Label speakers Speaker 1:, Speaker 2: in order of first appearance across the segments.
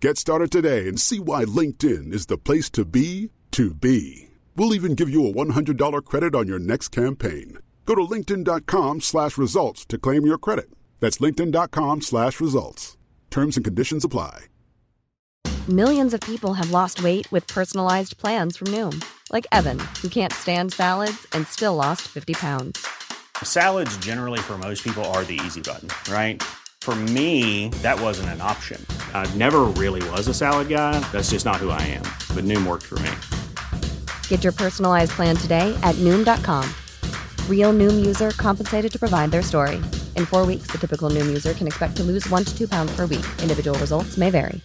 Speaker 1: Get started today and see why LinkedIn is the place to be to be. We'll even give you a $100 credit on your next campaign. Go to linkedin.com slash results to claim your credit. That's linkedin.com slash results. Terms and conditions apply.
Speaker 2: Millions of people have lost weight with personalized plans from Noom, like Evan, who can't stand salads and still lost 50 pounds.
Speaker 3: Salads, generally, for most people, are the easy button, right? For me, that wasn't an option. I never really was a salad guy. That's just not who I am. But Noom worked for me.
Speaker 2: Get your personalized plan today at Noom.com. Real Noom user compensated to provide their story. In four weeks, the typical Noom user can expect to lose one to two pounds per week. Individual results may vary.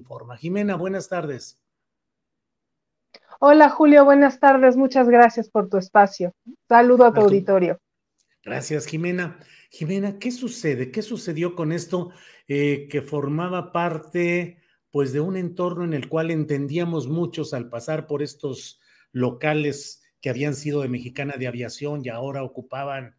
Speaker 4: Informa. Jimena, buenas tardes.
Speaker 5: Hola Julio, buenas tardes. Muchas gracias por tu espacio. Saludo a tu auditorio.
Speaker 4: Gracias, Jimena. Jimena, ¿qué sucede? ¿Qué sucedió con esto eh, que formaba parte pues de un entorno en el cual entendíamos muchos al pasar por estos locales que habían sido de Mexicana de Aviación y ahora ocupaban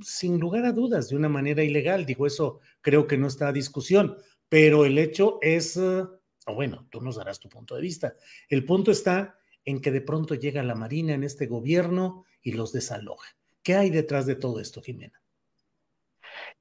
Speaker 4: sin lugar a dudas de una manera ilegal. Digo, eso creo que no está a discusión, pero el hecho es, uh, bueno, tú nos darás tu punto de vista. El punto está en que de pronto llega la Marina en este gobierno y los desaloja. ¿Qué hay detrás de todo esto, Jimena?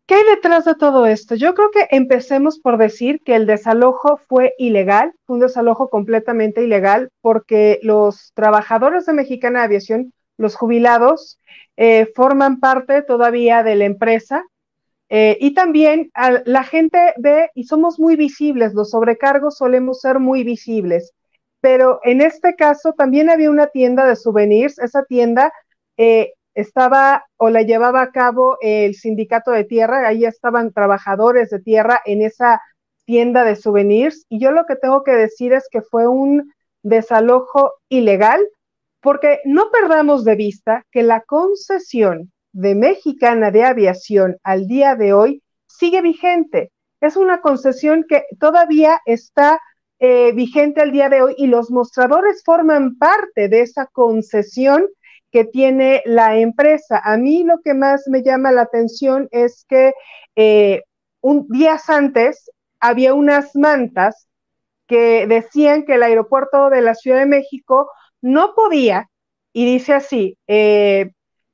Speaker 5: ¿Qué hay detrás de todo esto? Yo creo que empecemos por decir que el desalojo fue ilegal, fue un desalojo completamente ilegal porque los trabajadores de Mexicana Aviación, los jubilados, eh, forman parte todavía de la empresa eh, y también la gente ve y somos muy visibles, los sobrecargos solemos ser muy visibles, pero en este caso también había una tienda de souvenirs, esa tienda eh, estaba o la llevaba a cabo el sindicato de tierra, ahí estaban trabajadores de tierra en esa tienda de souvenirs y yo lo que tengo que decir es que fue un desalojo ilegal porque no perdamos de vista que la concesión de Mexicana de Aviación al día de hoy sigue vigente. Es una concesión que todavía está eh, vigente al día de hoy y los mostradores forman parte de esa concesión que tiene la empresa. A mí lo que más me llama la atención es que eh, un días antes había unas mantas que decían que el aeropuerto de la Ciudad de México no podía, y dice así, eh,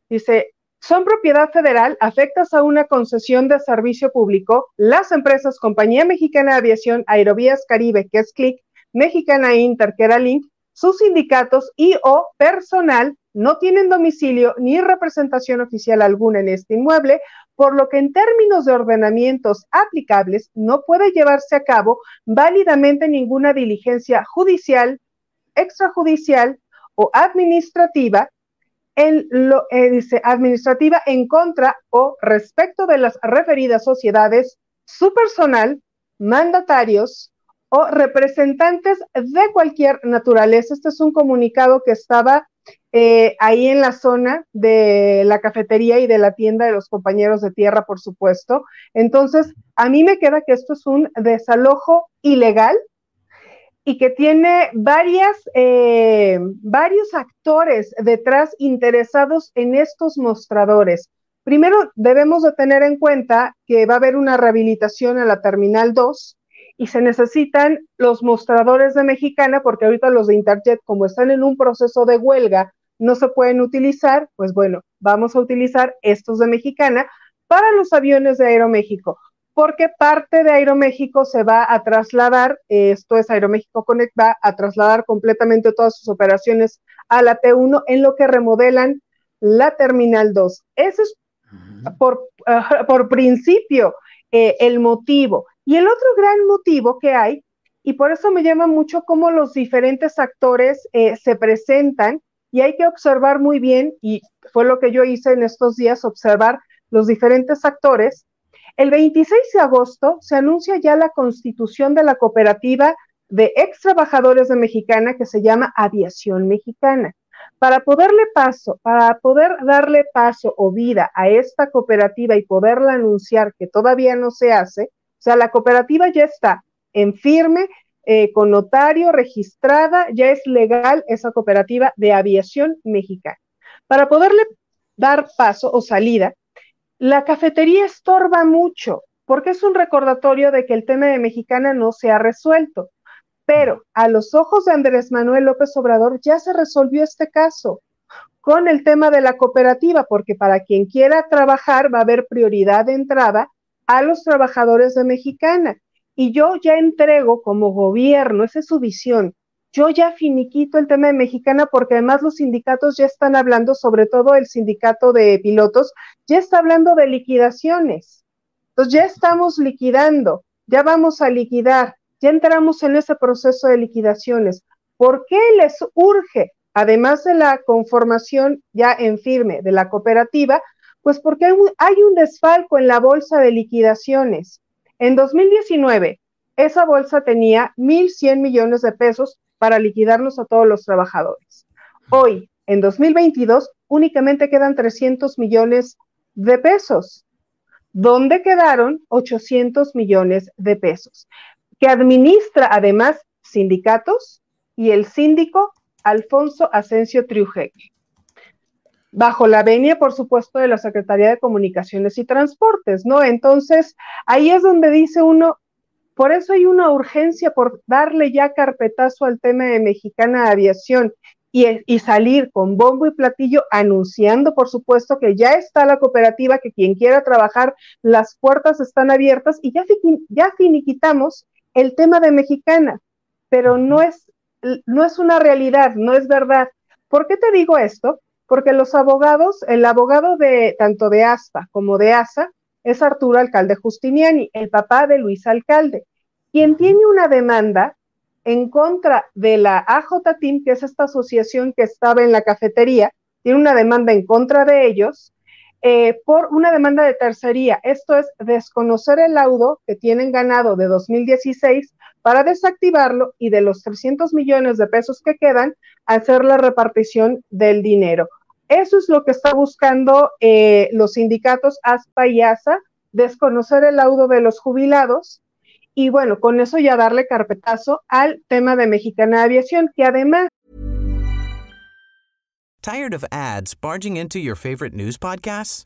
Speaker 5: dice, son propiedad federal, afectas a una concesión de servicio público, las empresas Compañía Mexicana de Aviación, Aerovías Caribe, que es CLIC, Mexicana Inter, que era Link, sus sindicatos y o personal no tienen domicilio ni representación oficial alguna en este inmueble, por lo que en términos de ordenamientos aplicables no puede llevarse a cabo válidamente ninguna diligencia judicial, extrajudicial o administrativa en eh, administrativa en contra o respecto de las referidas sociedades, su personal, mandatarios, o representantes de cualquier naturaleza. Este es un comunicado que estaba eh, ahí en la zona de la cafetería y de la tienda de los compañeros de tierra, por supuesto. Entonces, a mí me queda que esto es un desalojo ilegal y que tiene varias, eh, varios actores detrás interesados en estos mostradores. Primero, debemos de tener en cuenta que va a haber una rehabilitación a la Terminal 2 y se necesitan los mostradores de Mexicana, porque ahorita los de Interjet, como están en un proceso de huelga, no se pueden utilizar, pues bueno, vamos a utilizar estos de Mexicana para los aviones de Aeroméxico. porque parte de Aeroméxico se va a trasladar, esto es Aeroméxico Connect, va a trasladar completamente todas sus operaciones a la T1 en lo que remodelan la Terminal 2. Ese es por, por principio eh, el motivo. Y el otro gran motivo que hay, y por eso me llama mucho cómo los diferentes actores eh, se presentan, y hay que observar muy bien, y fue lo que yo hice en estos días, observar los diferentes actores. El 26 de agosto se anuncia ya la constitución de la cooperativa de ex trabajadores de Mexicana que se llama Aviación Mexicana. Para poderle paso, para poder darle paso o vida a esta cooperativa y poderla anunciar que todavía no se hace, sea, la cooperativa ya está en firme, eh, con notario, registrada, ya es legal esa cooperativa de aviación mexicana. Para poderle dar paso o salida, la cafetería estorba mucho, porque es un recordatorio de que el tema de mexicana no se ha resuelto. Pero a los ojos de Andrés Manuel López Obrador ya se resolvió este caso con el tema de la cooperativa, porque para quien quiera trabajar va a haber prioridad de entrada a los trabajadores de Mexicana. Y yo ya entrego como gobierno, esa es su visión, yo ya finiquito el tema de Mexicana porque además los sindicatos ya están hablando, sobre todo el sindicato de pilotos, ya está hablando de liquidaciones. Entonces ya estamos liquidando, ya vamos a liquidar ya entramos en ese proceso de liquidaciones. ¿Por qué les urge, además de la conformación ya en firme de la cooperativa? Pues porque hay un, desfalco en la bolsa de liquidaciones. En 2019, esa bolsa tenía 1.100 millones de pesos para liquidarnos a todos los trabajadores. Hoy, en 2022, únicamente quedan 300 millones de pesos. ¿Dónde quedaron 800 millones de pesos? que administra además sindicatos y el síndico Alfonso Asensio Triujeque. Bajo la venia, por supuesto, de la Secretaría de Comunicaciones y Transportes, ¿no? Entonces, ahí es donde dice uno, por eso hay una urgencia por darle ya carpetazo al tema de Mexicana Aviación y, salir con bombo y platillo anunciando, por supuesto, que ya está la cooperativa, que quien quiera trabajar, las puertas están abiertas y ya, ya finiquitamos el tema de mexicana, pero no es, no es una realidad, no es verdad. ¿Por qué te digo esto? Porque los abogados, el abogado de tanto de ASPA como de ASA es Arturo Alcalde Justiniani, el papá de Luis Alcalde, quien tiene una demanda en contra de la AJ Team, que es esta asociación que estaba en la cafetería, tiene una demanda en contra de ellos eh, por una demanda de tercería. Esto es desconocer el laudo que tienen ganado de 2016 para desactivarlo y de los 300 millones de pesos que quedan, hacer la repartición del dinero. Eso es lo que está buscando eh, los sindicatos ASPA y ASA, desconocer el laudo de los jubilados y bueno, con eso ya darle carpetazo al tema de Mexicana Aviación, que además
Speaker 6: Tired of ads barging into your favorite news podcasts?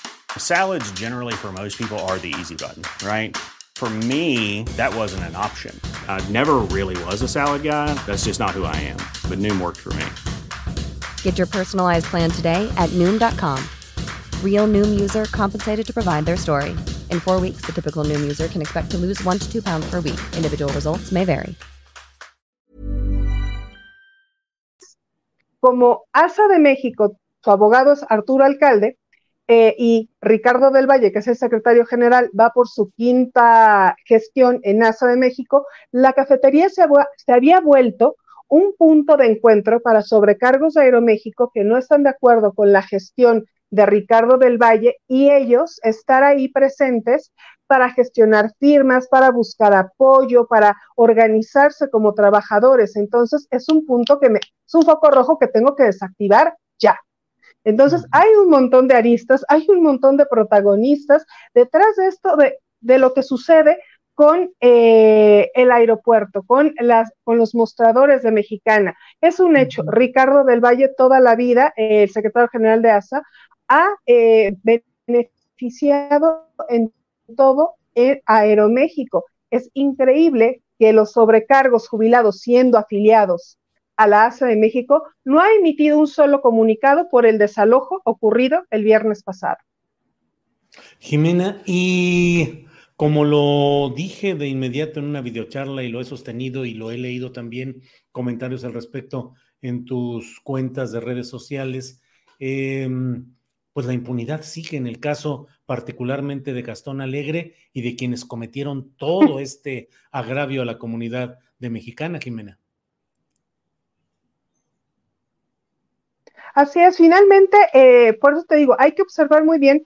Speaker 3: Salads, generally, for most people, are the easy button, right? For me, that wasn't an option. I never really was a salad guy. That's just not who I am. But Noom worked for me.
Speaker 2: Get your personalized plan today at Noom.com. Real Noom user compensated to provide their story. In four weeks, the typical Noom user can expect to lose one to two pounds per week. Individual results may vary.
Speaker 5: como ASA de México, su abogado es Arturo Alcalde, eh, y Ricardo del Valle, que es el secretario general, va por su quinta gestión en ASA de México, la cafetería se, se había vuelto un punto de encuentro para sobrecargos de Aeroméxico que no están de acuerdo con la gestión de Ricardo del Valle y ellos estar ahí presentes para gestionar firmas, para buscar apoyo, para organizarse como trabajadores. Entonces, es un punto que me, es un foco rojo que tengo que desactivar ya. Entonces, hay un montón de aristas, hay un montón de protagonistas detrás de esto, de, de lo que sucede con eh, el aeropuerto, con, las, con los mostradores de Mexicana. Es un hecho. Ricardo del Valle toda la vida, el secretario general de ASA, ha eh, beneficiado en todo en Aeroméxico. Es increíble que los sobrecargos jubilados siendo afiliados a la ASA de México no ha emitido un solo comunicado por el desalojo ocurrido el viernes pasado.
Speaker 4: Jimena, y como lo dije de inmediato en una videocharla y lo he sostenido y lo he leído también comentarios al respecto en tus cuentas de redes sociales, em, pues la impunidad sigue en el caso particularmente de Gastón Alegre y de quienes cometieron todo este agravio a la comunidad de mexicana, Jimena.
Speaker 5: Así es, finalmente, eh, por eso te digo, hay que observar muy bien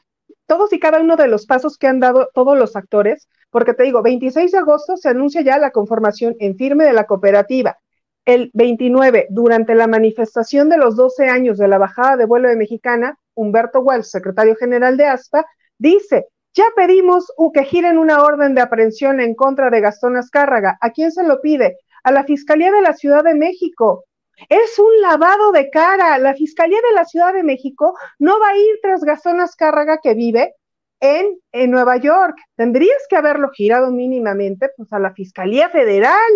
Speaker 5: todos y cada uno de los pasos que han dado todos los actores, porque te digo, 26 de agosto se anuncia ya la conformación en firme de la cooperativa. El 29, durante la manifestación de los 12 años de la bajada de vuelo de Mexicana, Humberto Wells, secretario general de ASPA, dice, ya pedimos que giren una orden de aprehensión en contra de Gastón Azcárraga. ¿A quién se lo pide? A la Fiscalía de la Ciudad de México. Es un lavado de cara. La Fiscalía de la Ciudad de México no va a ir tras Gastón Azcárraga que vive en, en Nueva York. Tendrías que haberlo girado mínimamente pues, a la Fiscalía Federal,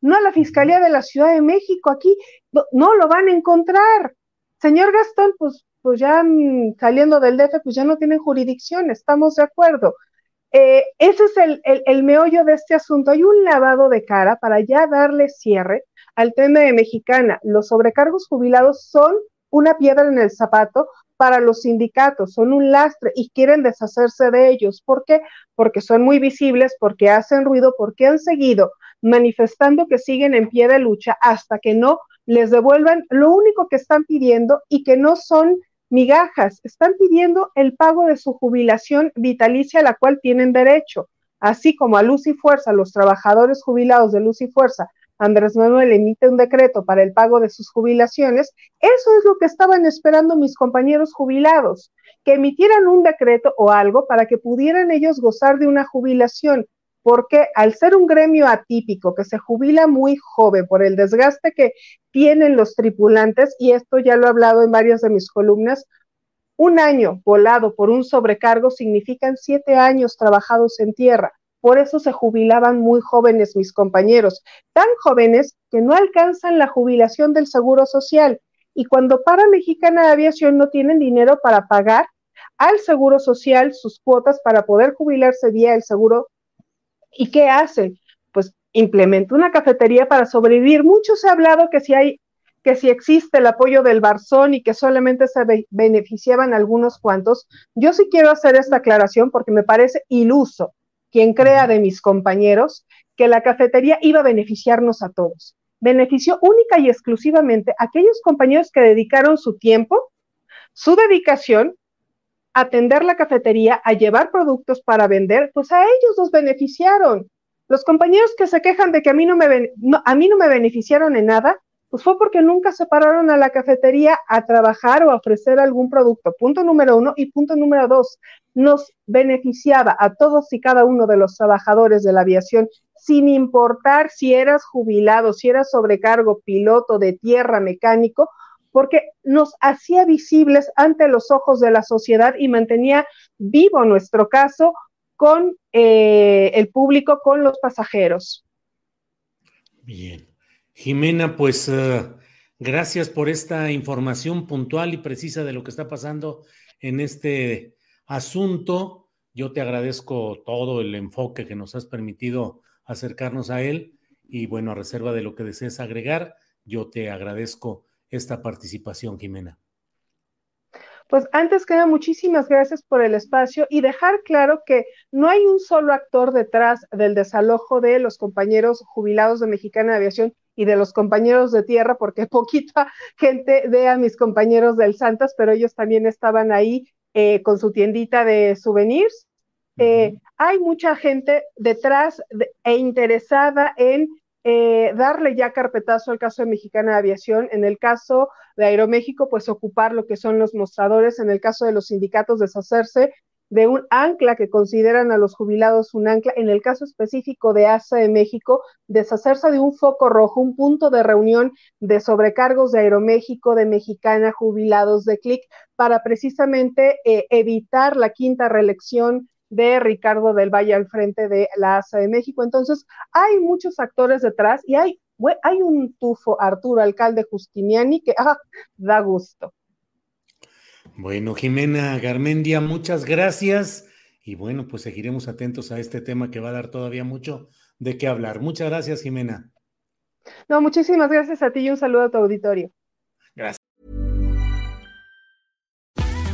Speaker 5: no a la Fiscalía de la Ciudad de México. Aquí no, lo van a encontrar. Señor Gastón, pues, pues ya mm, saliendo del DF, pues ya no tienen jurisdicción, estamos de acuerdo. Eh, ese es el, el meollo de este asunto. Hay un lavado de cara para ya darle cierre al tema de Mexicana. Los sobrecargos jubilados son una piedra en el zapato para los sindicatos, son un lastre y quieren deshacerse de ellos. ¿Por qué? Porque son muy visibles, porque hacen ruido, porque han seguido manifestando que siguen en pie de lucha hasta que no les devuelvan lo único que están pidiendo y que no son migajas, están pidiendo el pago de su jubilación vitalicia a la cual tienen derecho, así como a Luz y Fuerza, los trabajadores jubilados de Luz y Fuerza Andrés Manuel emite un decreto para el pago de sus jubilaciones, eso es lo que estaban esperando mis compañeros jubilados, que emitieran un decreto o algo para que pudieran ellos gozar de una jubilación, porque al ser un gremio atípico que se jubila muy joven por el desgaste que tienen los tripulantes, y esto ya lo he hablado en varias de mis columnas, un año volado por un sobrecargo significan siete años trabajados en tierra. Por eso se jubilaban muy jóvenes mis compañeros, tan jóvenes que no alcanzan la jubilación del Seguro Social. Y cuando para Mexicana de Aviación no tienen dinero para pagar al Seguro Social sus cuotas para poder jubilarse vía el seguro, ¿y qué hacen? Pues implementa una cafetería para sobrevivir. Mucho se ha hablado que si hay que si existe el apoyo del Barzón y que solamente se beneficiaban algunos cuantos, yo sí quiero hacer esta aclaración porque me parece iluso quien crea de mis compañeros, que la cafetería iba a beneficiarnos a todos. Benefició única y exclusivamente a aquellos compañeros que dedicaron su tiempo, su dedicación, atender la cafetería, a llevar productos para vender, pues a ellos los beneficiaron. Los compañeros que se quejan de que a mí no me, a mí no me beneficiaron en nada, pues fue porque nunca se pararon a la cafetería a trabajar o a ofrecer algún producto. Punto número uno. Y punto número dos, nos beneficiaba a todos y cada uno de los trabajadores de la aviación, sin importar si eras jubilado, si eras sobrecargo, piloto de tierra, mecánico, porque nos hacía visibles ante los ojos de la sociedad y mantenía vivo nuestro caso con eh, el público, con los pasajeros.
Speaker 4: Bien. Jimena, pues eh, gracias por esta información puntual y precisa de lo que está pasando en este asunto. Yo te agradezco todo el enfoque que nos has permitido acercarnos a él y bueno, a reserva de lo que desees agregar, yo te agradezco esta participación, Jimena.
Speaker 5: Pues antes que nada, muchísimas gracias por el espacio y dejar claro que no hay un solo actor detrás del desalojo de los compañeros jubilados de Mexicana de Aviación y de los compañeros de tierra, porque poquita gente ve a mis compañeros del Santas, pero ellos también estaban ahí eh, con su tiendita de souvenirs. Eh, hay mucha gente detrás e interesada en eh, darle ya carpetazo al caso de Mexicana de Aviación, en el caso de Aeroméxico, pues ocupar lo que son los mostradores, en el caso de los sindicatos, deshacerse de un ancla que consideran a los jubilados un ancla, en el caso específico de ASA de México, deshacerse de un foco rojo, un punto de reunión de sobrecargos de Aeroméxico, de Mexicana, jubilados de CLIC, para precisamente eh, evitar la quinta reelección de Ricardo del Valle al frente de la ASA de México. Entonces, hay muchos actores detrás y hay, hay un tufo, Arturo, alcalde Justiniani, que ah, da gusto.
Speaker 4: Bueno, Jimena Garmendia, muchas gracias. Y bueno, pues seguiremos atentos a este tema que va a dar todavía mucho de qué hablar. Muchas gracias, Jimena.
Speaker 5: No, muchísimas gracias a ti y un saludo a tu auditorio.